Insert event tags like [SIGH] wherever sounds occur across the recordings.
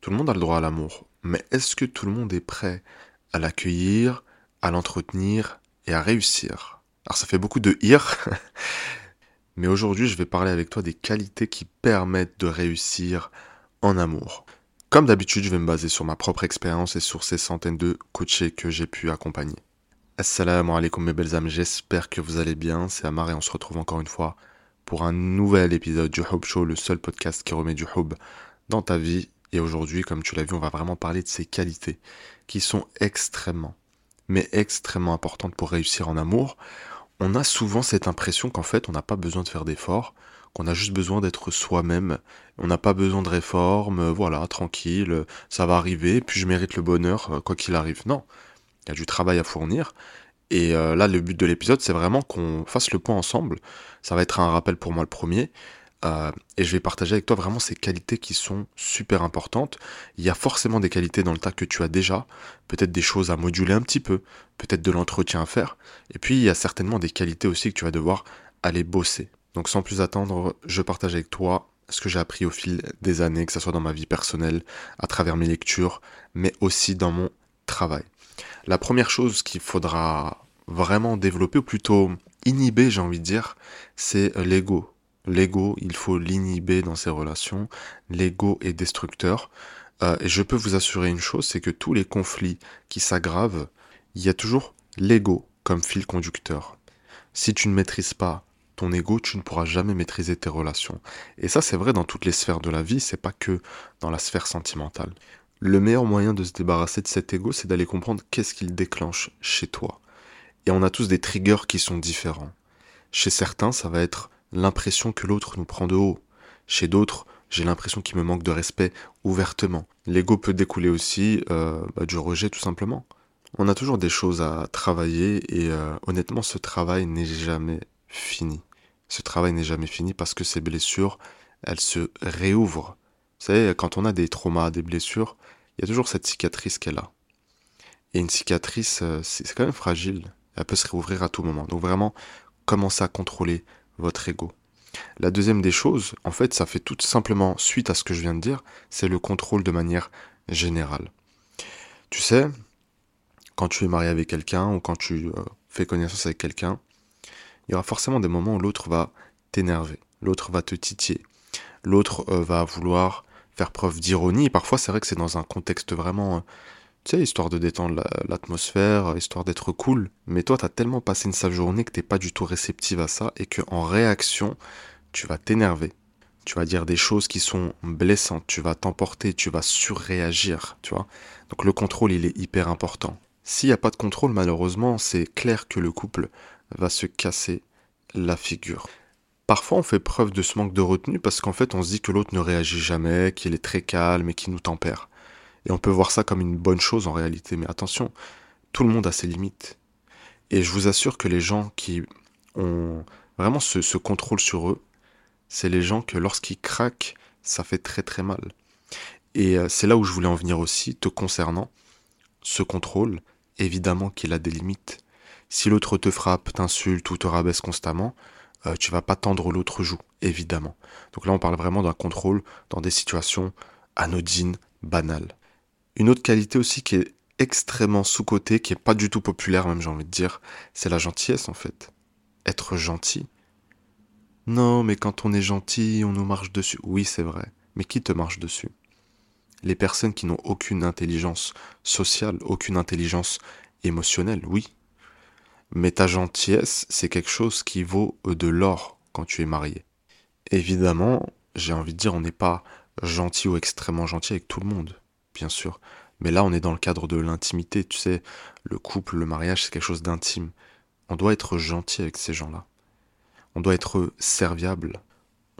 Tout le monde a le droit à l'amour. Mais est-ce que tout le monde est prêt à l'accueillir, à l'entretenir et à réussir? Alors ça fait beaucoup de ir. [LAUGHS] Mais aujourd'hui, je vais parler avec toi des qualités qui permettent de réussir en amour. Comme d'habitude, je vais me baser sur ma propre expérience et sur ces centaines de coachés que j'ai pu accompagner. Assalamu alaikum mes belles âmes, j'espère que vous allez bien. C'est Amar et on se retrouve encore une fois pour un nouvel épisode du Hub Show, le seul podcast qui remet du hub dans ta vie. Et aujourd'hui, comme tu l'as vu, on va vraiment parler de ces qualités qui sont extrêmement, mais extrêmement importantes pour réussir en amour. On a souvent cette impression qu'en fait, on n'a pas besoin de faire d'efforts, qu'on a juste besoin d'être soi-même. On n'a pas besoin de réformes, voilà, tranquille, ça va arriver, puis je mérite le bonheur, euh, quoi qu'il arrive. Non, il y a du travail à fournir. Et euh, là, le but de l'épisode, c'est vraiment qu'on fasse le point ensemble. Ça va être un rappel pour moi le premier. Euh, et je vais partager avec toi vraiment ces qualités qui sont super importantes. Il y a forcément des qualités dans le tas que tu as déjà, peut-être des choses à moduler un petit peu, peut-être de l'entretien à faire. Et puis il y a certainement des qualités aussi que tu vas devoir aller bosser. Donc sans plus attendre, je partage avec toi ce que j'ai appris au fil des années, que ce soit dans ma vie personnelle, à travers mes lectures, mais aussi dans mon travail. La première chose qu'il faudra vraiment développer, ou plutôt inhiber, j'ai envie de dire, c'est l'ego. L'ego, il faut l'inhiber dans ses relations. L'ego est destructeur. Euh, et je peux vous assurer une chose, c'est que tous les conflits qui s'aggravent, il y a toujours l'ego comme fil conducteur. Si tu ne maîtrises pas ton ego, tu ne pourras jamais maîtriser tes relations. Et ça, c'est vrai dans toutes les sphères de la vie, c'est pas que dans la sphère sentimentale. Le meilleur moyen de se débarrasser de cet ego, c'est d'aller comprendre qu'est-ce qu'il déclenche chez toi. Et on a tous des triggers qui sont différents. Chez certains, ça va être l'impression que l'autre nous prend de haut. Chez d'autres, j'ai l'impression qu'il me manque de respect ouvertement. L'ego peut découler aussi euh, bah, du rejet tout simplement. On a toujours des choses à travailler et euh, honnêtement ce travail n'est jamais fini ce travail n'est jamais fini parce que ces blessures, elles se réouvrent. Vous savez, quand on a des traumas, des blessures, il y a toujours cette cicatrice qu'elle a. Et une cicatrice, euh, c'est quand même fragile. Elle peut se réouvrir à tout moment. Donc vraiment, commencez à contrôler votre ego. La deuxième des choses, en fait, ça fait tout simplement suite à ce que je viens de dire, c'est le contrôle de manière générale. Tu sais, quand tu es marié avec quelqu'un ou quand tu euh, fais connaissance avec quelqu'un, il y aura forcément des moments où l'autre va t'énerver, l'autre va te titiller, l'autre euh, va vouloir faire preuve d'ironie. Parfois, c'est vrai que c'est dans un contexte vraiment, euh, histoire de détendre l'atmosphère, histoire d'être cool. Mais toi, tu as tellement passé une sale journée que t'es pas du tout réceptive à ça et que en réaction, tu vas t'énerver. Tu vas dire des choses qui sont blessantes, tu vas t'emporter, tu vas surréagir, tu vois. Donc le contrôle, il est hyper important. S'il n'y a pas de contrôle, malheureusement, c'est clair que le couple va se casser la figure. Parfois, on fait preuve de ce manque de retenue parce qu'en fait, on se dit que l'autre ne réagit jamais, qu'il est très calme et qu'il nous tempère. Et on peut voir ça comme une bonne chose en réalité, mais attention, tout le monde a ses limites. Et je vous assure que les gens qui ont vraiment ce, contrôle sur eux, c'est les gens que lorsqu'ils craquent, ça fait très très mal. Et euh, c'est là où je voulais en venir aussi, te concernant. Ce contrôle, évidemment qu'il a des limites. Si l'autre te frappe, t'insulte ou te rabaisse constamment, euh, tu vas pas tendre l'autre joue, évidemment. Donc là, on parle vraiment d'un contrôle dans des situations anodines, banales. Une autre qualité aussi qui est extrêmement sous-cotée, qui est pas du tout populaire, même j'ai envie de dire, c'est la gentillesse en fait. Être gentil. Non, mais quand on est gentil, on nous marche dessus. Oui, c'est vrai. Mais qui te marche dessus? Les personnes qui n'ont aucune intelligence sociale, aucune intelligence émotionnelle, oui, mais ta gentillesse, c'est quelque chose qui vaut de l'or quand tu es marié. Évidemment, j'ai envie de dire, on n'est pas gentil ou extrêmement gentil avec tout le monde, bien sûr. Mais là, on est dans le cadre de l'intimité, tu sais, le couple, le mariage, c'est quelque chose d'intime. On doit être gentil avec ces gens-là. On doit être serviable.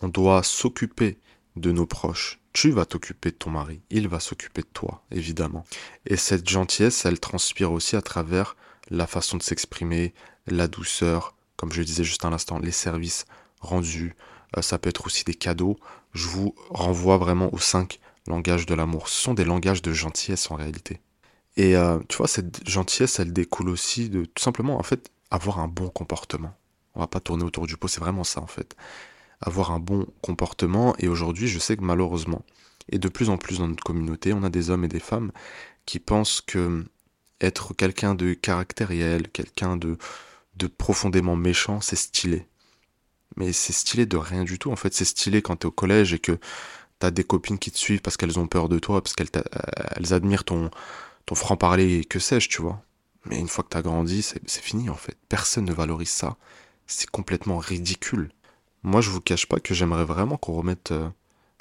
On doit s'occuper de nos proches. Tu vas t'occuper de ton mari, il va s'occuper de toi, évidemment. Et cette gentillesse, elle transpire aussi à travers la façon de s'exprimer, la douceur, comme je disais juste à l'instant, les services rendus, euh, ça peut être aussi des cadeaux. Je vous renvoie vraiment aux cinq langages de l'amour. Sont des langages de gentillesse en réalité. Et euh, tu vois, cette gentillesse, elle découle aussi de tout simplement, en fait, avoir un bon comportement. On va pas tourner autour du pot, c'est vraiment ça en fait. Avoir un bon comportement. Et aujourd'hui, je sais que malheureusement, Et de plus en plus dans notre communauté, on a des hommes et des femmes qui pensent que être quelqu'un de caractériel, quelqu'un de, de profondément méchant, c'est stylé. Mais c'est stylé de rien du tout. En fait, c'est stylé quand t'es au collège et que t'as des copines qui te suivent parce qu'elles ont peur de toi, parce qu'elles elles admirent ton, ton franc-parler, que sais-je, tu vois. Mais une fois que t'as grandi, c'est fini en fait. Personne ne valorise ça. C'est complètement ridicule. Moi, je vous cache pas que j'aimerais vraiment qu'on remette euh,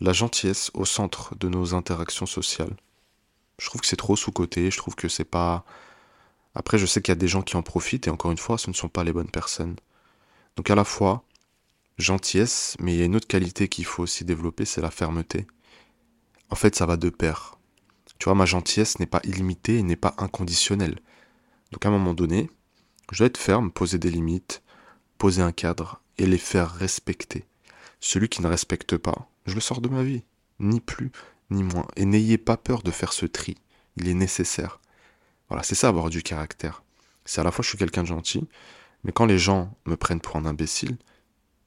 la gentillesse au centre de nos interactions sociales. Je trouve que c'est trop sous-coté, je trouve que c'est pas. Après, je sais qu'il y a des gens qui en profitent, et encore une fois, ce ne sont pas les bonnes personnes. Donc à la fois, gentillesse, mais il y a une autre qualité qu'il faut aussi développer, c'est la fermeté. En fait, ça va de pair. Tu vois, ma gentillesse n'est pas illimitée et n'est pas inconditionnelle. Donc à un moment donné, je dois être ferme, poser des limites, poser un cadre et les faire respecter. Celui qui ne respecte pas, je le sors de ma vie, ni plus ni moins. Et n'ayez pas peur de faire ce tri, il est nécessaire. Voilà, c'est ça avoir du caractère. C'est à la fois je suis quelqu'un de gentil, mais quand les gens me prennent pour un imbécile,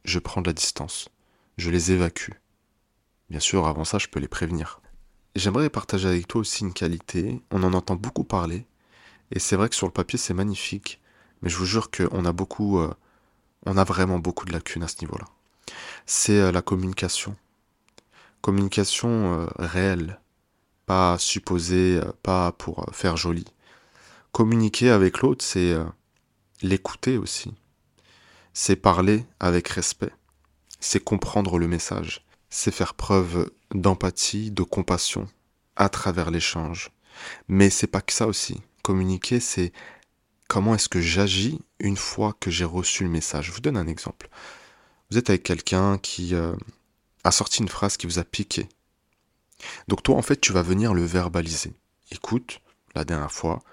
je prends de la distance. Je les évacue. Bien sûr, avant ça, je peux les prévenir. J'aimerais partager avec toi aussi une qualité. On en entend beaucoup parler. Et c'est vrai que sur le papier, c'est magnifique. Mais je vous jure qu'on a beaucoup, euh, on a vraiment beaucoup de lacunes à ce niveau-là. C'est euh, la communication. Communication euh, réelle. Pas supposée, pas pour faire joli. Communiquer avec l'autre, c'est l'écouter aussi. C'est parler avec respect. C'est comprendre le message. C'est faire preuve d'empathie, de compassion à travers l'échange. Mais c'est pas que ça aussi. Communiquer, c'est comment est-ce que j'agis une fois que j'ai reçu le message. Je vous donne un exemple. Vous êtes avec quelqu'un qui euh, a sorti une phrase qui vous a piqué. Donc toi, en fait, tu vas venir le verbaliser. Écoute, la dernière fois,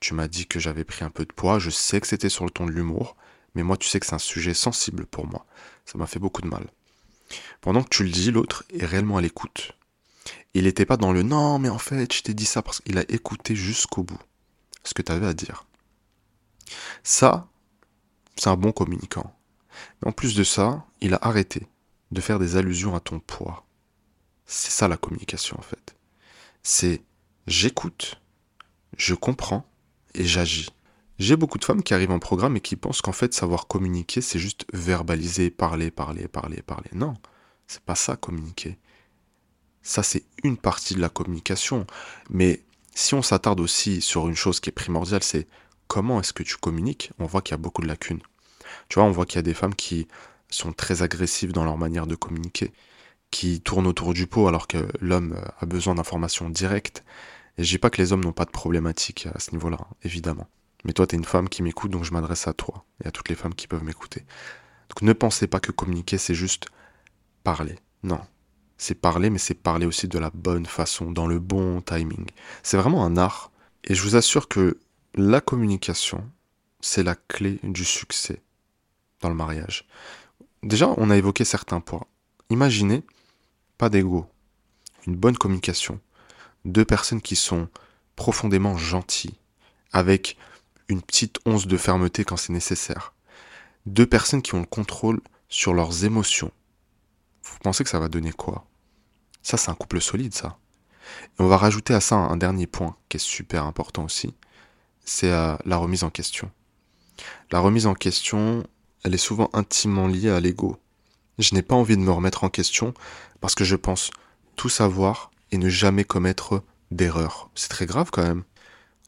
tu m'as dit que j'avais pris un peu de poids, je sais que c'était sur le ton de l'humour, mais moi, tu sais que c'est un sujet sensible pour moi. Ça m'a fait beaucoup de mal. Pendant que tu le dis, l'autre est réellement à l'écoute. Il n'était pas dans le non, mais en fait, je t'ai dit ça parce qu'il a écouté jusqu'au bout ce que tu avais à dire. Ça, c'est un bon communicant. Mais en plus de ça, il a arrêté de faire des allusions à ton poids. C'est ça la communication en fait. C'est j'écoute, je comprends et j'agis. J'ai beaucoup de femmes qui arrivent en programme et qui pensent qu'en fait savoir communiquer c'est juste verbaliser, parler, parler, parler, parler. Non, c'est pas ça communiquer. Ça c'est une partie de la communication, mais si on s'attarde aussi sur une chose qui est primordiale, c'est comment est-ce que tu communiques, on voit qu'il y a beaucoup de lacunes. Tu vois, on voit qu'il y a des femmes qui sont très agressives dans leur manière de communiquer, qui tournent autour du pot alors que l'homme a besoin d'informations directes. Et je dis pas que les hommes n'ont pas de problématiques à ce niveau-là, évidemment. Mais toi, tu es une femme qui m'écoute, donc je m'adresse à toi et à toutes les femmes qui peuvent m'écouter. Donc ne pensez pas que communiquer, c'est juste parler. Non, c'est parler, mais c'est parler aussi de la bonne façon, dans le bon timing. C'est vraiment un art. Et je vous assure que la communication, c'est la clé du succès dans le mariage. Déjà, on a évoqué certains points. Imaginez, pas d'ego, une bonne communication, deux personnes qui sont profondément gentilles, avec une petite once de fermeté quand c'est nécessaire, deux personnes qui ont le contrôle sur leurs émotions, vous pensez que ça va donner quoi? Ça, c'est un couple solide, ça. Et on va rajouter à ça un, dernier point qui est super important aussi, c'est euh, la remise en question. La remise en question, elle est souvent intimement liée à l'ego. Je n'ai pas envie de me remettre en question parce que je pense tout savoir et ne jamais commettre d'erreurs. C'est très grave quand même.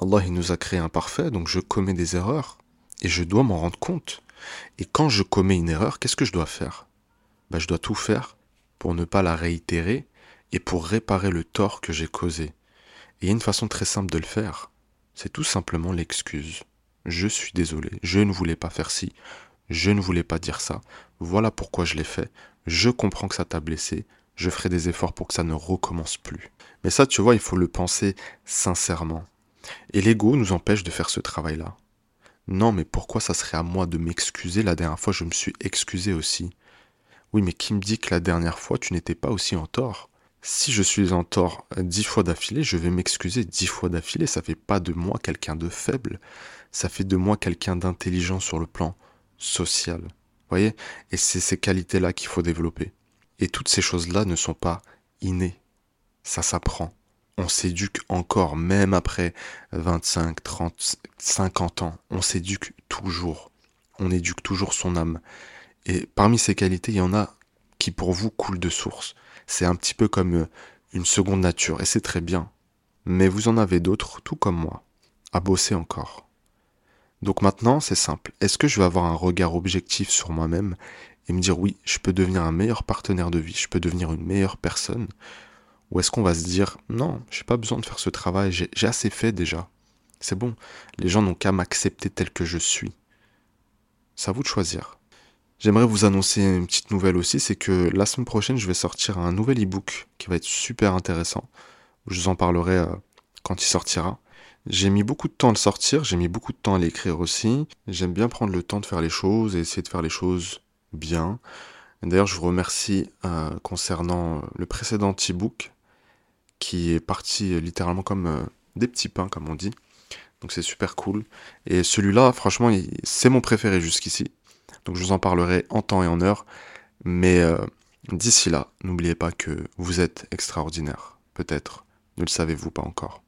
Allah il nous a créé imparfait, donc je commets des erreurs et je dois m'en rendre compte. Et quand je commets une erreur, qu'est-ce que je dois faire? Bah, je dois tout faire pour ne pas la réitérer et pour réparer le tort que j'ai causé. Et il y a une façon très simple de le faire. C'est tout simplement l'excuse. Je suis désolé, je ne voulais pas faire ci, je ne voulais pas dire ça, voilà pourquoi je l'ai fait, je comprends que ça t'a blessé, je ferai des efforts pour que ça ne recommence plus. Mais ça, tu vois, il faut le penser sincèrement. Et l'ego nous empêche de faire ce travail-là. Non, mais pourquoi ça serait à moi de m'excuser La dernière fois, je me suis excusé aussi. Oui, mais qui me dit que la dernière fois, tu n'étais pas aussi en tort? Si je suis en tort dix fois d'affilée, je vais m'excuser dix fois d'affilée. Ça fait pas de moi quelqu'un de faible. Ça fait de moi quelqu'un d'intelligent sur le plan social. Voyez? Et c'est ces qualités-là qu'il faut développer. Et toutes ces choses-là ne sont pas innées. Ça s'apprend. On s'éduque encore, même après 25, 30, 50 ans. On s'éduque toujours. On éduque toujours son âme. Et parmi ces qualités, il y en a qui pour vous coulent de source. C'est un petit peu comme euh, une seconde nature, et c'est très bien. Mais vous en avez d'autres, tout comme moi, à bosser encore. Donc maintenant, c'est simple. Est-ce que je vais avoir un regard objectif sur moi-même et me dire oui, je peux devenir un meilleur partenaire de vie, je peux devenir une meilleure personne Ou est-ce qu'on va se dire non, j'ai pas besoin de faire ce travail, j'ai assez fait déjà. C'est bon, les gens n'ont qu'à m'accepter tel que je suis. C'est à vous de choisir. J'aimerais vous annoncer une petite nouvelle aussi, c'est que la semaine prochaine, je vais sortir un nouvel e-book qui va être super intéressant. Je vous en parlerai euh, quand il sortira. J'ai mis beaucoup de temps à le sortir, j'ai mis beaucoup de temps à l'écrire aussi. J'aime bien prendre le temps de faire les choses et essayer de faire les choses bien. D'ailleurs, je vous remercie euh, concernant le précédent e-book qui est parti euh, littéralement comme euh, des petits pains, comme on dit. Donc c'est super cool. Et celui-là, franchement, c'est mon préféré jusqu'ici. Donc je vous en parlerai en temps et en heure. Mais d'ici là, n'oubliez pas que vous êtes extraordinaire. Peut-être ne le savez-vous pas encore.